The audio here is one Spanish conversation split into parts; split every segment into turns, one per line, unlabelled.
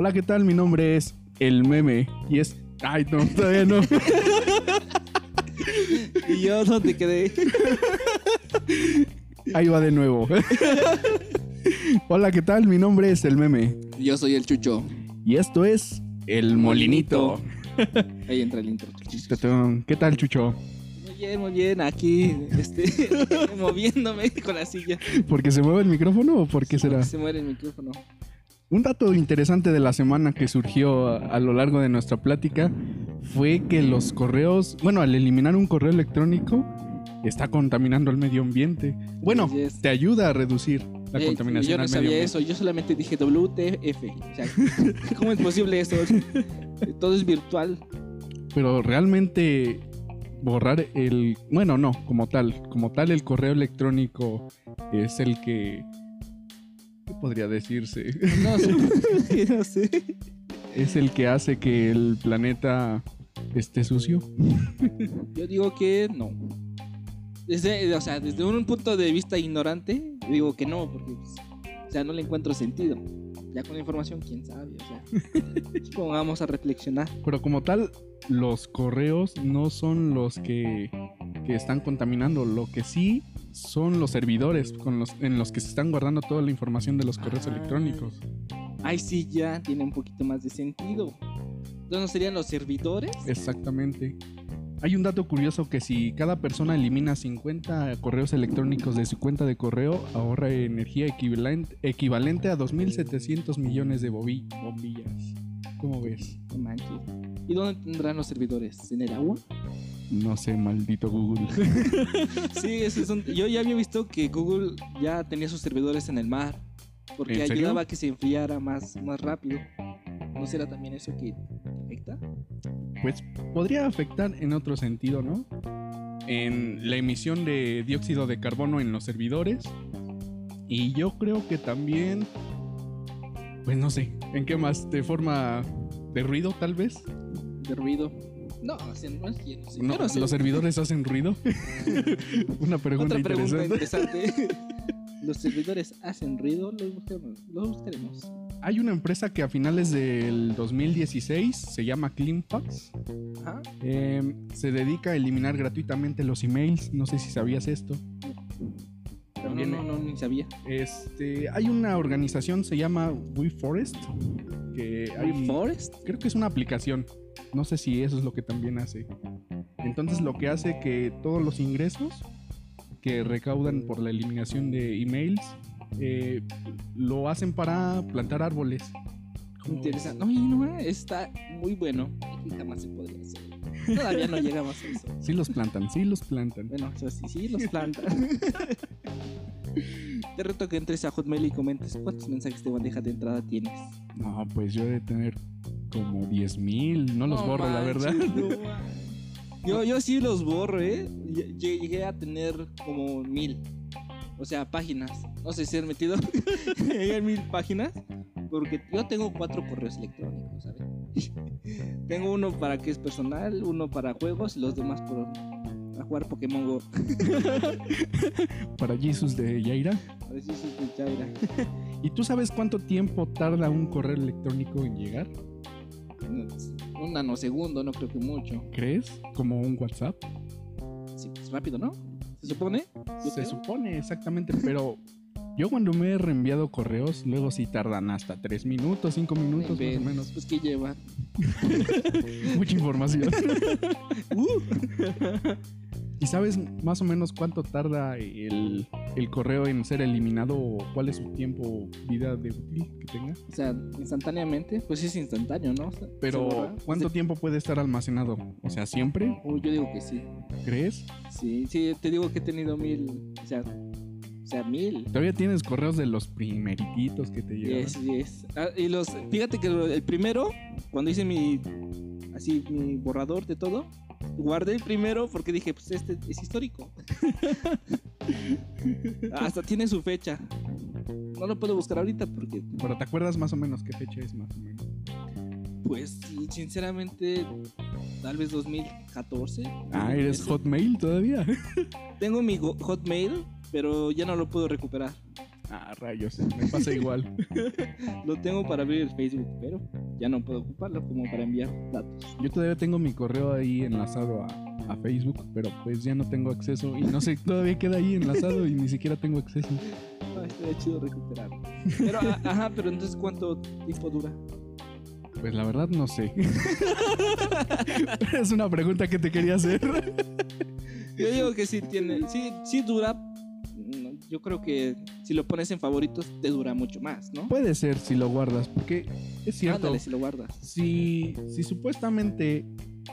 Hola, ¿qué tal? Mi nombre es El Meme y es... Ay, no, todavía no.
Y yo no te quedé.
Ahí va de nuevo. Hola, ¿qué tal? Mi nombre es El Meme
Yo soy el Chucho.
y esto es El Molinito.
Ahí entra el intro.
¿Qué tal, Chucho?
Muy bien, muy bien. Aquí, este, moviéndome con la silla.
¿Porque se mueve el micrófono o por qué será?
Se muere el micrófono.
Un dato interesante de la semana que surgió a, a lo largo de nuestra plática fue que los correos, bueno, al eliminar un correo electrónico, está contaminando el medio ambiente. Bueno, te ayuda a reducir la
Eh,
contaminación
yo no
al medio
sabía
ambiente.
eso. Yo solamente dije WTF. O sea, ¿cómo es posible eso? Todo es virtual.
Pero realmente borrar el, bueno, no, como tal, como tal el correo electrónico es el que ¿qué podría decirse?
No sé. No sé.
es el que hace que el planeta esté sucio.
Yo digo que no. Desde, o sea, desde un punto de vista ignorante, digo que no, porque pues, o sea, no le encuentro sentido. Ya con la información, quién sabe, o sea. ¿Cómo vamos a reflexionar?
Pero como tal, los correos no son los que, que están contaminando. Lo que sí son los servidores con los, en los que se están guardando toda la información de los correos
Ah.
electrónicos.
Ahí sí ya tiene un poquito más de sentido. Entonces, ¿no serían los servidores?
Exactamente. Hay un dato curioso que si cada persona elimina 50 correos electrónicos de su cuenta de correo, ahorra energía equivalente, a 2.700 millones de bombillas. ¿Cómo ves?
No manches. ¿Y dónde tendrán los servidores? ¿En el agua?
No sé, maldito Google.
Sí, eso es un- yo ya había visto que Google ya tenía sus servidores en el mar. Porque ayudaba a que se enfriara más, más rápido. ¿No será también eso que afecta?
Pues podría afectar en otro sentido, ¿no? En la emisión de dióxido de carbono en los servidores. Y yo creo que también, pues no sé, ¿en qué más? ¿De forma de ruido tal vez?
De ruido. No, sea, no.
¿Los servidores hacen ruido? Una pregunta
Otra pregunta
interesante.
interesante. ¿Los servidores hacen ruido? Los buscaremos. Los buscaremos.
Hay una empresa que a finales del 2016 se llama CleanFax.
Ajá.
eh, se dedica a eliminar gratuitamente los emails. No sé si sabías esto. También
no, no, no, ni sabía.
Este, hay una organización, se llama WeForest, que hay,
Forest?
creo que es una aplicación. No sé si eso es lo que también hace. Entonces lo que hace que todos los ingresos que recaudan por la eliminación de emails eh, lo hacen para plantar árboles. ¿Cómo
Interesante. Oye, no, está muy bueno. Jamás se podría hacer. Todavía no llegamos a eso.
Sí los plantan, sí los plantan.
Bueno, eso sí, sí, los plantan. Te reto que entres a Hotmail y comentes cuántos mensajes de bandeja de entrada tienes.
No, pues yo he de tener como 10 mil, no los borro, la verdad.
no yo, yo sí los borro, ¿eh? Lle- Llegué a tener como mil. O sea, páginas. No sé si han metido en mil páginas. Porque yo tengo cuatro correos electrónicos, ¿sabes? tengo uno para que es personal, uno para juegos y los demás por a jugar Pokémon Go.
Para Jesus de Yaira.
A ver si se escucha, mira.
¿Y tú sabes cuánto tiempo tarda un correo electrónico en llegar?
Un nanosegundo, no creo que mucho.
¿Crees? ¿Como un WhatsApp?
Sí, pues rápido, ¿no? ¿Se supone?
Se
creo.
supone exactamente, pero yo cuando me he reenviado correos, luego sí tardan hasta 3 minutos, 5 minutos más o menos.
Pues que lleva.
Mucha información.
Uh,
¿Y sabes más o menos cuánto tarda el, el correo en ser eliminado o cuál es su tiempo, vida de útil que tenga?
o sea, instantáneamente, pues es instantáneo, ¿no? O sea, se
Pero. ¿cuánto tiempo puede estar almacenado? O sea, ¿siempre?
Yo digo que sí.
¿Crees?
Sí, sí, te digo que he tenido mil. O sea, o sea mil.
Todavía tienes correos de los primerititos que te llegaron.
Yes, yes. Ah, y los, fíjate que el primero, cuando hice mi, así, mi borrador de todo, guardé el primero porque dije, pues este es histórico. Hasta tiene su fecha. No lo puedo buscar ahorita porque,
Pero ¿te acuerdas más o menos qué fecha es más o menos?
pues, sinceramente, tal vez 2014.
Ah, ¿eres Hotmail todavía?
Tengo mi Hotmail, pero ya no lo puedo recuperar.
Ah, rayos, me pasa igual.
Lo tengo para abrir el Facebook, pero ya no puedo ocuparlo como para enviar datos.
Yo todavía tengo mi correo ahí enlazado a, a Facebook, pero pues ya no tengo acceso y no sé, todavía queda ahí enlazado y ni siquiera tengo acceso.
Ah, estaría chido recuperarlo. Pero, a- ajá, pero entonces, ¿cuánto tiempo dura?
Pues la verdad no sé. es una pregunta que te quería hacer.
Yo digo que sí tiene, sí, sí dura. Yo creo que si lo pones en favoritos te dura mucho más, ¿no?
Puede ser si lo guardas, porque es cierto.
Ándale si lo guardas.
Si, si supuestamente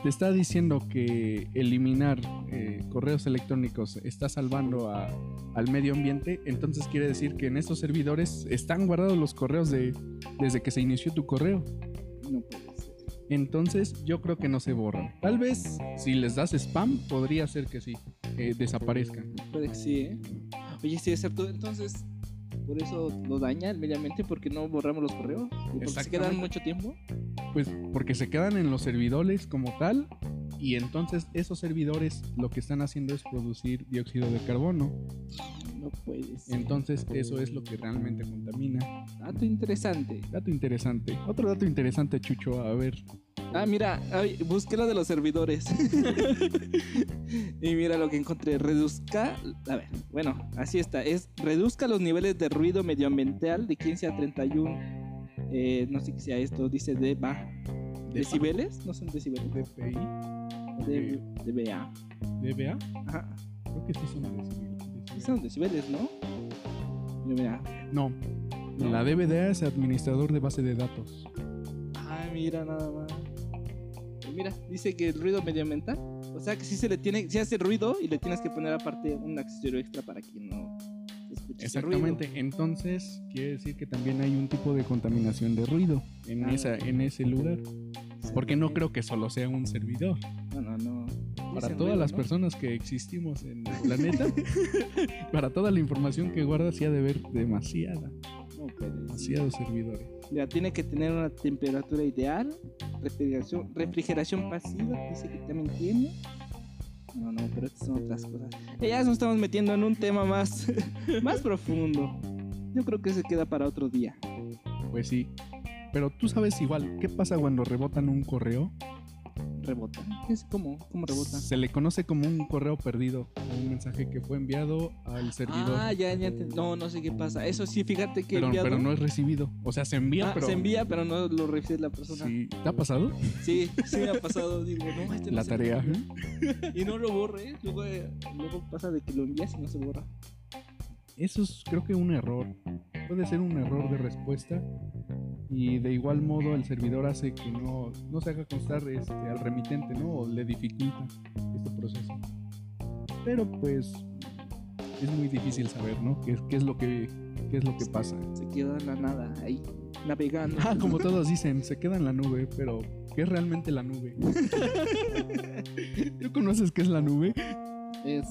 te está diciendo que eliminar eh, correos electrónicos está salvando a- al medio ambiente, entonces quiere decir que en estos servidores están guardados los correos de, desde que se inició tu correo.
No puede ser.
Entonces yo creo que no se borran. Tal vez si les das spam, podría ser que sí, que desaparezcan.
Puede que sí, ¿eh? Oye, sí, es cierto. Entonces, por eso lo daña el medio ambiente porque no borramos los correos. Y porque se quedan mucho tiempo.
Pues porque se quedan en los servidores como tal y entonces esos servidores lo que están haciendo es producir dióxido de carbono.
No puede ser.
Entonces eso es lo que realmente contamina.
Dato interesante.
Dato interesante. Otro dato interesante, Chucho, a ver.
Ah, mira, ay, busqué lo de los servidores. y mira lo que encontré. Reduzca. A ver, bueno, así está. Es reduzca los niveles de ruido medioambiental de 15 a 31. eh, no sé qué sea esto. Dice deba. ¿Decibeles? No son decibeles.
DPI,
De, dBA.
DBA,
Ajá.
creo que sí son decibeles.
Sí son decibeles, ¿no? Mira, mira.
No, la DBDA es administrador de base de datos.
Ah, mira nada más. Mira, dice que el ruido medioambiental. O sea que sí se le tiene, si hace ruido y le tienes que poner aparte un accesorio extra para que no escuche ese ruido.
Exactamente, entonces quiere decir que también hay un tipo de contaminación de ruido en,
Ah.
esa, en ese lugar. Porque no creo que solo sea un servidor.
No, no, no.
Para todas
ruido,
las
¿no?
personas que existimos en el planeta, para toda la información que guarda, sí ha de haber demasiada,
No puede ser.
demasiados servidores.
Mira, tiene que tener una temperatura ideal, refrigeración, refrigeración pasiva, dice que también tiene. No, no, pero estas son otras cosas. Eh, Ya nos estamos metiendo en un tema más, más profundo. Yo creo que se queda para otro día.
Pues sí. Pero tú sabes igual, ¿qué pasa cuando rebotan un correo?
Rebota. ¿Qué es? ¿Cómo? ¿Cómo rebota?
Se le conoce como un correo perdido, un mensaje que fue enviado al servidor.
Ah, ya, ya. ent- No, no sé qué pasa. Eso sí, fíjate que
pero,
enviado-
pero no es recibido. O sea, se envía,
Ah,
pero.
se envía, pero no lo recibe la persona. Sí,
Sí. ¿Te ha pasado?
sí, me ha pasado. Digo, no, este no
La tarea.
borra. Y no lo borre. Luego, eh, luego pasa de que lo envías y no se borra.
Eso es, creo que, un error. Puede ser un error de respuesta. Y de igual modo, el servidor hace que no, no se haga constar este, al remitente, ¿no? O le dificulta este proceso. Pero pues. Es muy difícil saber, ¿no? ¿Qué, es- qué es lo que, qué es lo que pasa?
Se queda en la nada ahí, navegando.
Ah, como todos dicen, se queda en la nube, pero ¿qué es realmente la nube? ¿Tú conoces qué es la nube?
Es,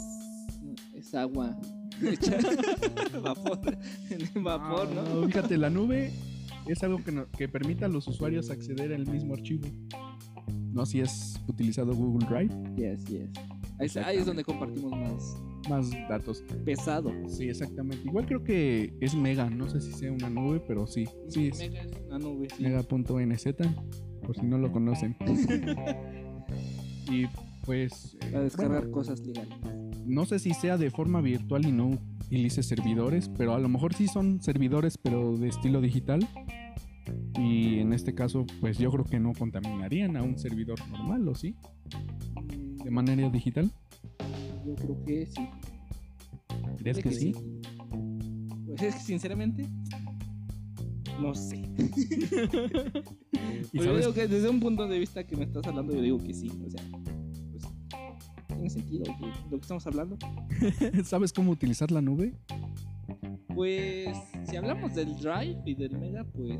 es agua. Vapor. En vapor,
Ah,
¿no?
Fíjate, la nube es algo que, no- que permite a los usuarios acceder al mismo archivo. No si es utilizado Google Drive,
Yes, yes. Ahí, es donde compartimos más
más datos.
pesado.
Sí, exactamente. Igual creo que es Mega, no sé si sea una nube, pero sí. Sí, es
Mega es una nube. sí.
Mega.nz, por si no lo conocen. y pues... eh,
Para descargar
bueno,
cosas legales.
No sé si sea de forma virtual y no utilice servidores, pero a lo mejor sí son servidores, pero de estilo digital. Y en este caso, pues yo creo que no contaminarían a un servidor normal, ¿o sí? De manera digital.
Yo creo que sí.
¿Crees que sí?
Pues es que sinceramente, no sé.
¿Y
Pero yo
sabes,
digo que desde un punto de vista que me estás hablando, yo digo que sí. O sea, tiene sentido que lo que estamos hablando.
¿sabes cómo utilizar la nube?
Pues si hablamos del Drive y del Mega, pues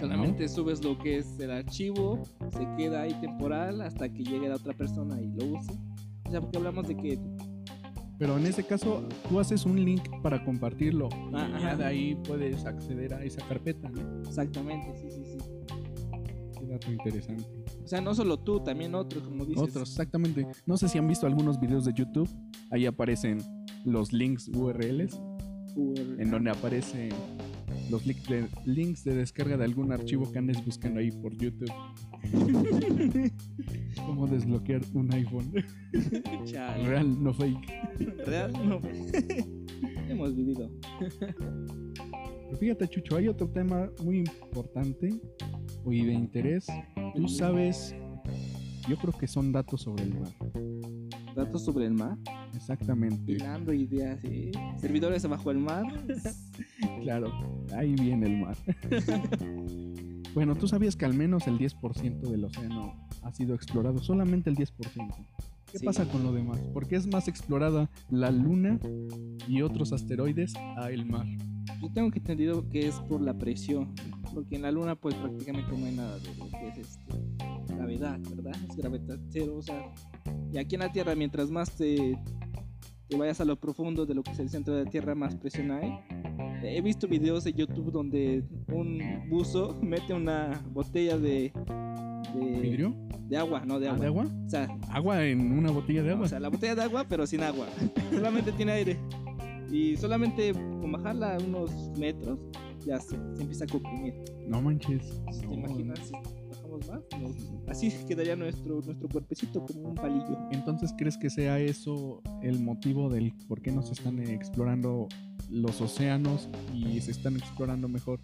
solamente subes lo que es el archivo, se queda ahí temporal hasta que llegue la otra persona y lo use. O sea, porque hablamos de que
Pero en ese caso, tú haces un link para compartirlo.
Ah,
y ya de ahí puedes acceder a esa carpeta, ¿no?
exactamente, sí, sí, sí.
Qué dato interesante.
O sea, no solo tú, también otros, como dices.
Otros, exactamente. No sé si han visto algunos videos de YouTube. Ahí aparecen los links URLs.
Full.
en donde aparecen los links de, links de descarga de algún archivo que andes buscando ahí por YouTube. Cómo desbloquear un iPhone.
Chale.
Real, no fake.
Real, no. Hemos vivido.
Pero fíjate, Chucho, hay otro tema muy importante y de interés. Tú sabes, yo creo que son datos sobre el mar.
Datos sobre el mar.
Exactamente.
Tirando ideas. ¿sí? Servidores abajo del mar.
Claro, ahí viene el mar. bueno, tú sabías que al menos el 10% del océano ha sido explorado, solamente el 10%. ¿Qué
Sí.
pasa con lo demás? ¿Por qué es más explorada la luna y otros asteroides a el mar?
Yo tengo que entendido que es por la presión. Porque en la luna, pues prácticamente no hay nada de lo que es este, gravedad, ¿verdad? Es gravedad cero. O sea, y aquí en la Tierra, mientras más te, te vayas a lo profundo de lo que es el centro de la Tierra, más presión hay. He visto videos de YouTube donde un buzo mete una botella de, de,
¿Vidrio?
de agua, no de
¿Ah,
agua.
¿De agua?
O sea,
¿Agua en una botella de
no,
agua?
o sea, la botella de agua, pero sin agua. solamente tiene aire. Y solamente con bajarla unos metros, ya se, se empieza a comprimir.
No manches.
¿Te
No.
imaginas si bajamos más? Nos- así quedaría nuestro, nuestro cuerpecito como un palillo.
Entonces, ¿crees que sea eso el motivo del por qué no se están explorando los océanos y se están explorando mejor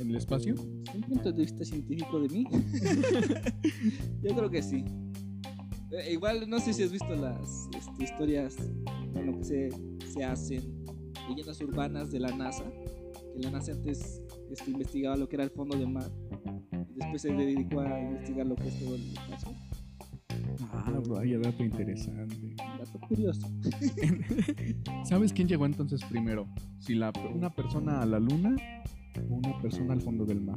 en el espacio?
¿Es un punto de vista científico de mí? Yo creo que sí. Eh, igual, no sé si has visto las este, historias bueno, que se, se hacen, leyendas urbanas de la NASA. Que la NASA antes este, investigaba lo que era el fondo del mar. Y después se dedicó a investigar lo que es todo el espacio.
Ah, vaya dato interesante.
Dato curioso.
¿Sabes quién llegó entonces primero? Si la, una persona a la luna o una persona al fondo del mar.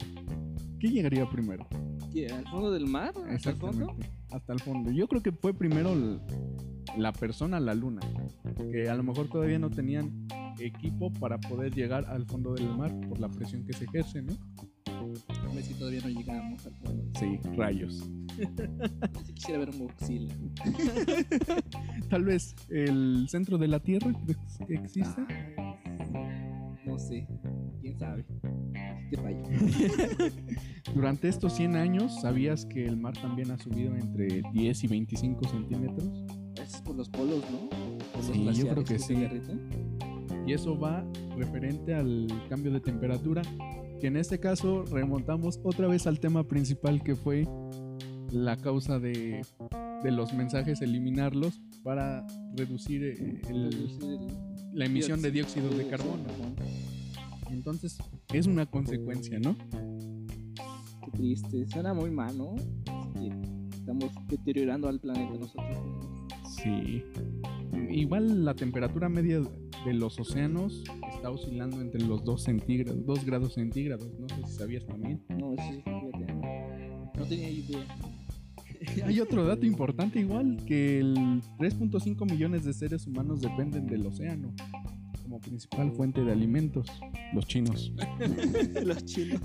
¿Qué llegaría primero?
¿Qué, ¿Al fondo del mar? ¿Hasta el fondo?
Hasta el fondo. Yo creo que fue primero el- la persona la luna. Que a lo mejor todavía no tenían equipo para poder llegar al fondo del mar por la presión que se ejerce, ¿no?
A ver si todavía no llegamos al fondo.
Sí, rayos.
Si quisiera ver un Godzilla.
Tal vez el centro de la Tierra ¿crees que exista.
No sé. ¿Quién sabe? Te fallo.
Durante estos 100 años, ¿sabías que el mar también ha subido entre 10 y 25 centímetros?
Es por los polos, ¿no? Por los
Sí, yo creo que
se
sí. Y eso va referente al cambio de temperatura, que en este caso remontamos otra vez al tema principal que fue la causa de, de los mensajes, eliminarlos para reducir eh, el-
el
la emisión de dióxido de carbono. Entonces, es una consecuencia, ¿no?
Qué triste. Suena muy mal, ¿no? Sí, estamos deteriorando al planeta nosotros.
Sí. Igual la temperatura media de los océanos está oscilando entre los 2 centígrados, 2 grados centígrados, no sé si sabías también.
No, eso sí, fíjate. No, no tenía idea.
Hay otro dato importante igual, que el 3.5 millones de seres humanos dependen del océano como principal fuente de alimentos, los chinos.
los chinos.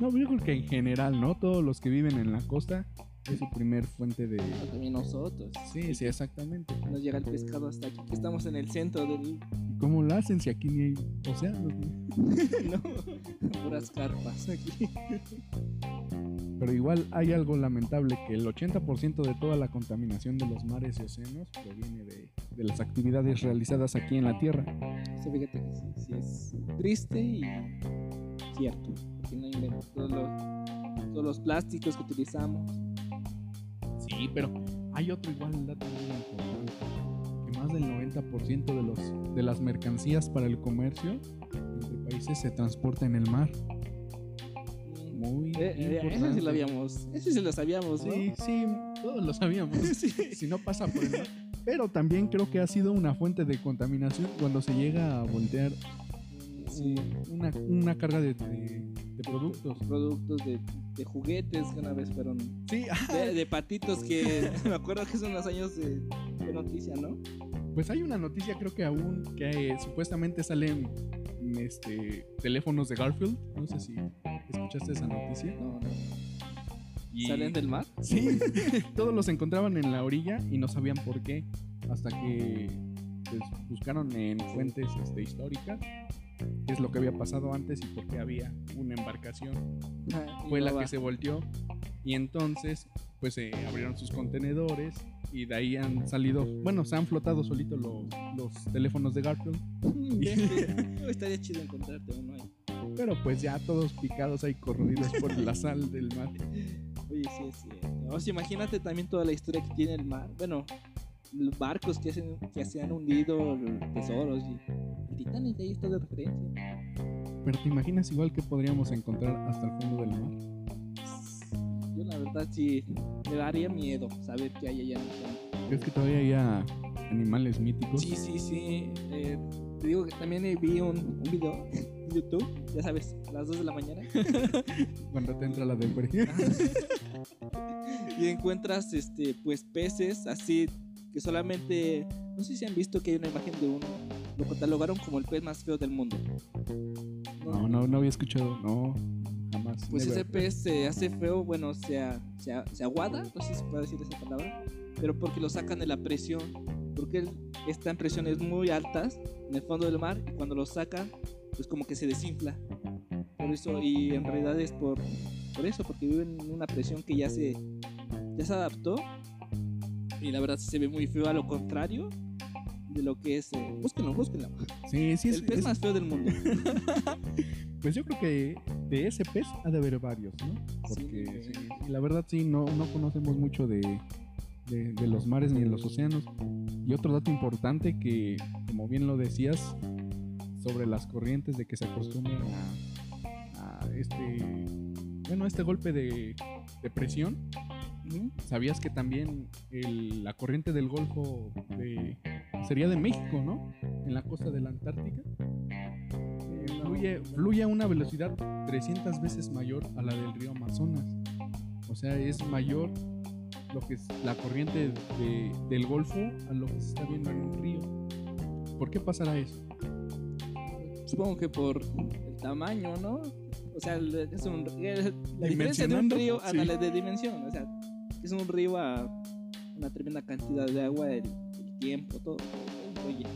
No, yo creo que en general, ¿no? Todos los que viven en la costa es su primer fuente de...
No, también nosotros.
Sí, sí, exactamente.
Nos llega el pescado hasta aquí, que estamos en el centro del.
¿Y cómo lo hacen si aquí ni hay océanos? no?
no, puras carpas aquí.
Pero igual hay algo lamentable, que el 80% de toda la contaminación de los mares y océanos proviene de, las actividades realizadas aquí en la Tierra.
Sí, fíjate que sí, sí es triste y cierto. Porque no invento todos los, todos los plásticos que utilizamos.
Sí, pero hay otro igual dato muy importante, que más del 90% de, los, de las mercancías para el comercio entre países se transporta en el mar. Muy
Eh, eh, ese sí lo habíamos. Ese sí lo sabíamos, ¿no?
Sí, sí, todos lo sabíamos.
Sí.
si no pasa por el mar. Pero también creo que ha sido una fuente de contaminación cuando se llega a voltear
Sí.
una, una carga de, de- de productos.
Productos de, de juguetes que una vez fueron.
Sí,
De, de patitos que. me acuerdo que son los años de, de noticia, ¿no?
pues hay una noticia creo que aún que eh, supuestamente salen este, teléfonos de Garfield. No sé si escuchaste esa noticia.
No, no.
Y-
¿Salen del mar?
Sí, todos los encontraban en la orilla y no sabían por qué. Hasta que pues buscaron en fuentes este, históricas qué es lo que había pasado antes y por qué había una embarcación. Fue la
no
que
va.
se volteó y entonces pues se abrieron sus contenedores y de ahí han salido, bueno, se han flotado solitos los, los teléfonos de Garfield.
Estaría chido encontrarte uno ahí.
pero pues ya todos picados ahí corroídos por la sal del mar.
Sí es cierto. O sea, imagínate también toda la historia que tiene el mar. Bueno, los barcos que, hacen, que se han hundido, tesoros y el Titanic ahí está de referencia.
Pero te imaginas igual que podríamos encontrar hasta el fondo del mar.
Yo la verdad sí me daría miedo saber qué hay allá.
¿Crees que todavía haya animales míticos?
Sí, sí, sí. eh, te digo que también eh, vi un, un video YouTube, ya sabes, a las 2 de la mañana.
Cuando te entra la de
y encuentras este pues peces así que solamente no sé si han visto que hay una imagen de uno lo catalogaron como el pez más feo del mundo
No, no, no había escuchado. No, jamás.
pues
never.
ese pez se hace feo bueno se, se, se aguada no sé si se puede decir esa palabra pero porque lo sacan de la presión porque él está en presiones muy altas en el fondo del mar y cuando lo sacan pues como que se desinfla por eso y en realidad es por por eso porque vive en una presión que ya se ya se adaptó y la verdad se ve muy feo a lo contrario de lo que es eh, búsquenlo búsquenlo
Sí, sí, es,
el pez
es-
más feo del mundo
Pues yo creo que de ese pez ha de haber varios, ¿no? Porque
Sí.
sí, sí, la verdad sí, no, no conocemos mucho de, de, de los mares ni de los océanos. Y otro dato importante que, como bien lo decías, sobre las corrientes de que se acostumbran a, este, bueno, este golpe de, presión. ¿Sabías que también la corriente del Golfo sería de México, ¿no? En la costa de la Antártica. Fluye, fluye a una velocidad 300 veces mayor a la del río Amazonas. O sea, es mayor lo que es la corriente de- del Golfo a lo que se está viendo en un río. ¿Por qué pasará eso?
Supongo que por el tamaño no o sea es un la diferencia de un río
sí.
ándale, de dimensión o sea es un río a una tremenda cantidad de agua el, el tiempo todo oye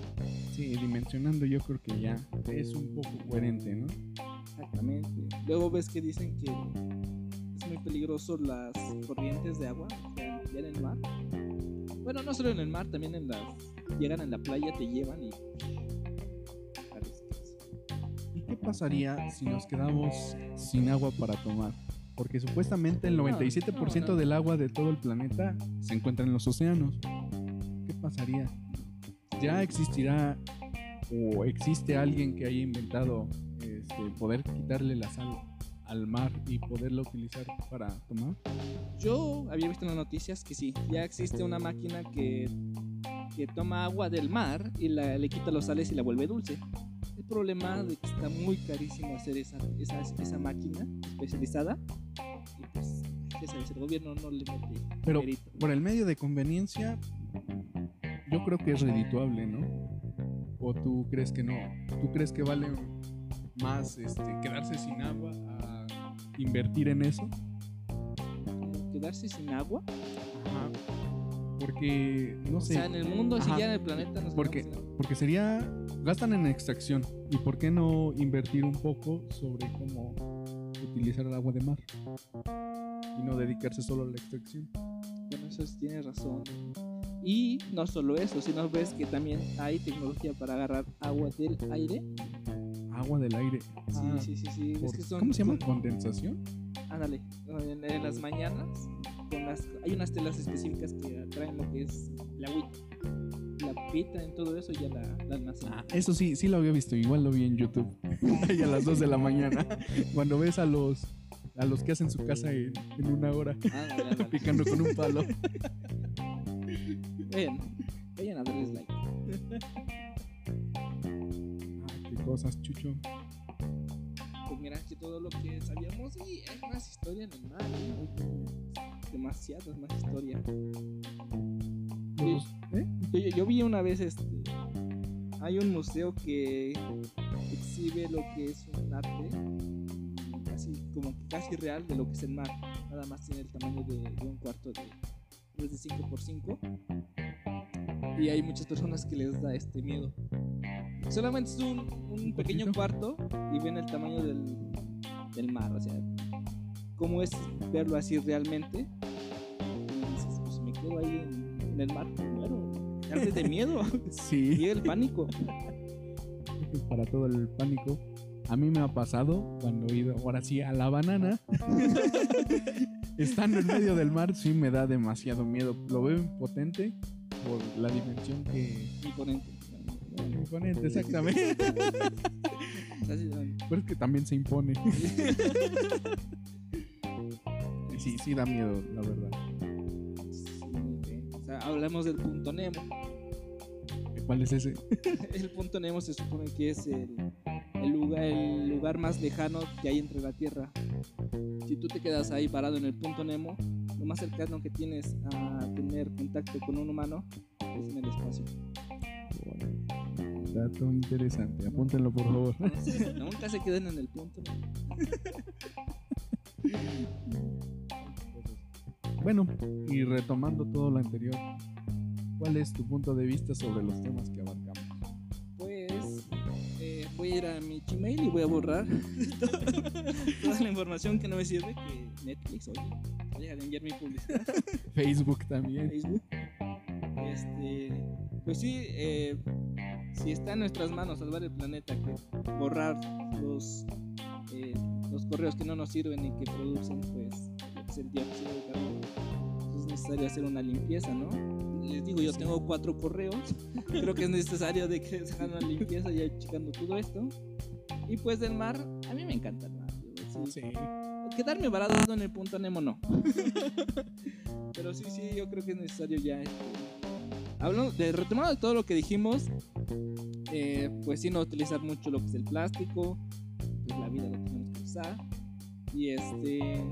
Sí, dimensionando yo creo que ya es un poco coherente, ¿no?
Exactamente. Luego ves que dicen que es muy peligroso las corrientes de agua ya en el mar. Bueno, no solo en el mar, también en las llegan en la playa, te llevan y
pasaría si nos quedamos sin agua para tomar? Porque supuestamente el
No,
97%
no, no.
del agua de todo el planeta se encuentra en los océanos. ¿Qué pasaría? ¿Ya existirá o existe alguien que haya inventado este, poder quitarle la sal al mar y poderla utilizar para tomar?
Yo había visto en las noticias que sí, ya existe una máquina que, que toma agua del mar y la, le quita los sales y la vuelve dulce. Problema de que está muy carísimo hacer esa, esa, esa máquina especializada. Y pues, ya sabes, el gobierno no le mete
Pero por el medio de conveniencia, yo creo que es redituable, ¿no? ¿O tú crees que no? ¿Tú crees que vale más este, quedarse sin agua a invertir en eso?
Quedarse sin agua.
Ajá. Porque, no
O
sé,
sea, en el mundo, si
Ajá.
ya en el planeta nos
Porque-
sin agua.
Porque sería, gastan en extracción. ¿Y por qué no invertir un poco sobre cómo utilizar el agua de mar? Y no dedicarse solo a la extracción.
Bueno, eso sí tienes razón. Y no solo eso, sino ves que también hay tecnología para agarrar agua del aire.
Agua del aire.
Sí,
Ah,
sí, sí, sí.
por-
que son-
¿Cómo se llama? ¿Condensación?
Ándale, en, en las mañanas con las, hay unas telas específicas que atraen lo que es la agüita. La pita en todo eso ya la, la.
Ah, eso sí, sí lo había visto, igual lo vi en YouTube. Ahí a las 2 de la mañana. Cuando ves a los a los que hacen su casa en, en una hora,
ándale.
picando con un palo.
Vayan, vayan a darles like.
Ah, qué cosas, Chucho.
Pues mira, que todo lo que sabíamos y hay más historia en el mar. Demasiadas más historia.
¿Eh?
Yo, yo- yo vi una vez este. Hay un museo que exhibe lo que es un arte casi como casi real de lo que es el mar. Nada más tiene el tamaño de, de un cuarto de, de 5 por 5 Y hay muchas personas que les da este miedo. Solamente es un, un pequeño cuarto y ven el tamaño del, del mar, o sea, cómo es verlo así realmente. Y dices, pues me quedo ahí en, en el mar, de miedo.
Sí.
Llega el pánico.
para todo el pánico. A mí me ha pasado cuando he ido, ahora sí, a la banana. Estando en medio del mar, sí me da demasiado miedo. Lo veo impotente por la dimensión que.
Imponente.
Imponente, exactamente. Pero es que también se impone. Y Sí, sí da miedo, la verdad.
O sea, hablamos del punto Nemo.
¿Cuál es ese?
El punto Nemo se supone que es el, el lugar, el lugar más lejano que hay entre la Tierra. Si tú te quedas ahí parado en el punto Nemo, lo más cercano que tienes a tener contacto con un humano es en el espacio.
Dato interesante. Apúntenlo, por favor.
Nunca se queden en el punto.
Bueno, y retomando todo lo anterior, ¿cuál es tu punto de vista sobre los temas que abarcamos?
Pues eh, voy a ir a mi Gmail y voy a borrar toda la información que no me sirve que Netflix, oye, deja de enviar mi publicidad.
Facebook también.
Facebook. Este, pues sí, eh, si está en nuestras manos salvar el planeta, que borrar los, eh, los correos que no nos sirven y que producen pues el dióxido de carbono, es necesario hacer una limpieza, ¿no? Les digo, yo tengo cuatro correos, creo que es necesario de que se hagan una limpieza ya checando todo esto. Y pues del mar, a mí me encanta el mar. yo sí,
Sí.
Quedarme varado en el punto Nemo no. Pero sí, sí, yo creo que es necesario ya. este, Hablando de retomando de todo lo que dijimos, eh, pues sí, no utilizar mucho lo que es el plástico, pues la vida la tenemos que usar. Y este.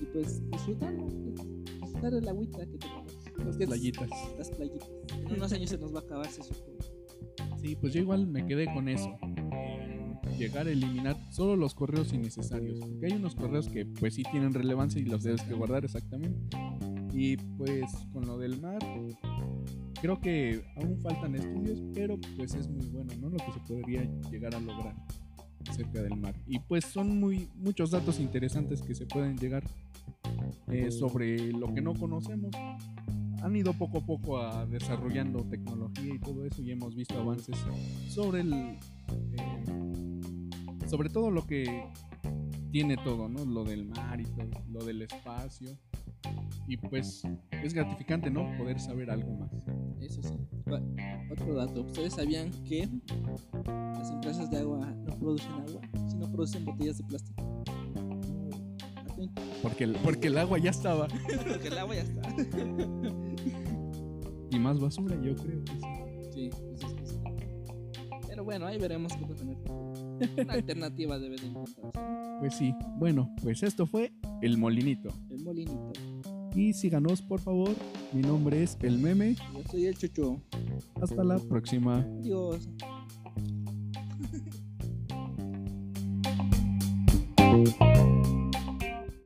Y pues disfrutar, ¿no? disfrutar del agüita que tenemos.
Las playitas.
Las playitas. En unos años se nos va a acabar, se supone.
Sí, pues yo igual me quedé con eso. en Llegar a eliminar solo los correos innecesarios. Porque hay unos correos que pues sí tienen relevancia y los debes que guardar exactamente. Y pues con lo del mar, creo que aún faltan estudios, pero pues es muy bueno, ¿no? Lo que se podría llegar a lograr cerca del mar. Y pues son muy muchos datos interesantes que se pueden llegar eh, sobre lo que no conocemos han ido poco a poco a desarrollando tecnología y todo eso y hemos visto avances sobre el eh, sobre todo lo que tiene todo, ¿no? Lo del mar y todo, lo del espacio. Y pues es gratificante, ¿no? Poder saber algo más.
Eso sí. Otro dato. ¿Ustedes sabían que las empresas de agua no producen agua, sino producen botellas de plástico?
Porque el, porque el agua ya estaba.
Porque el agua ya está.
Y más basura, yo creo que sí.
Sí, pues es que sí. Pero bueno, ahí veremos qué futuro. Una alternativa debe de encontrarse.
Pues sí. Bueno, pues esto fue El Molinito.
El molinito.
Y síganos, por favor. Mi nombre es El Meme.
Yo soy el chucho.
Hasta la próxima.
Adiós.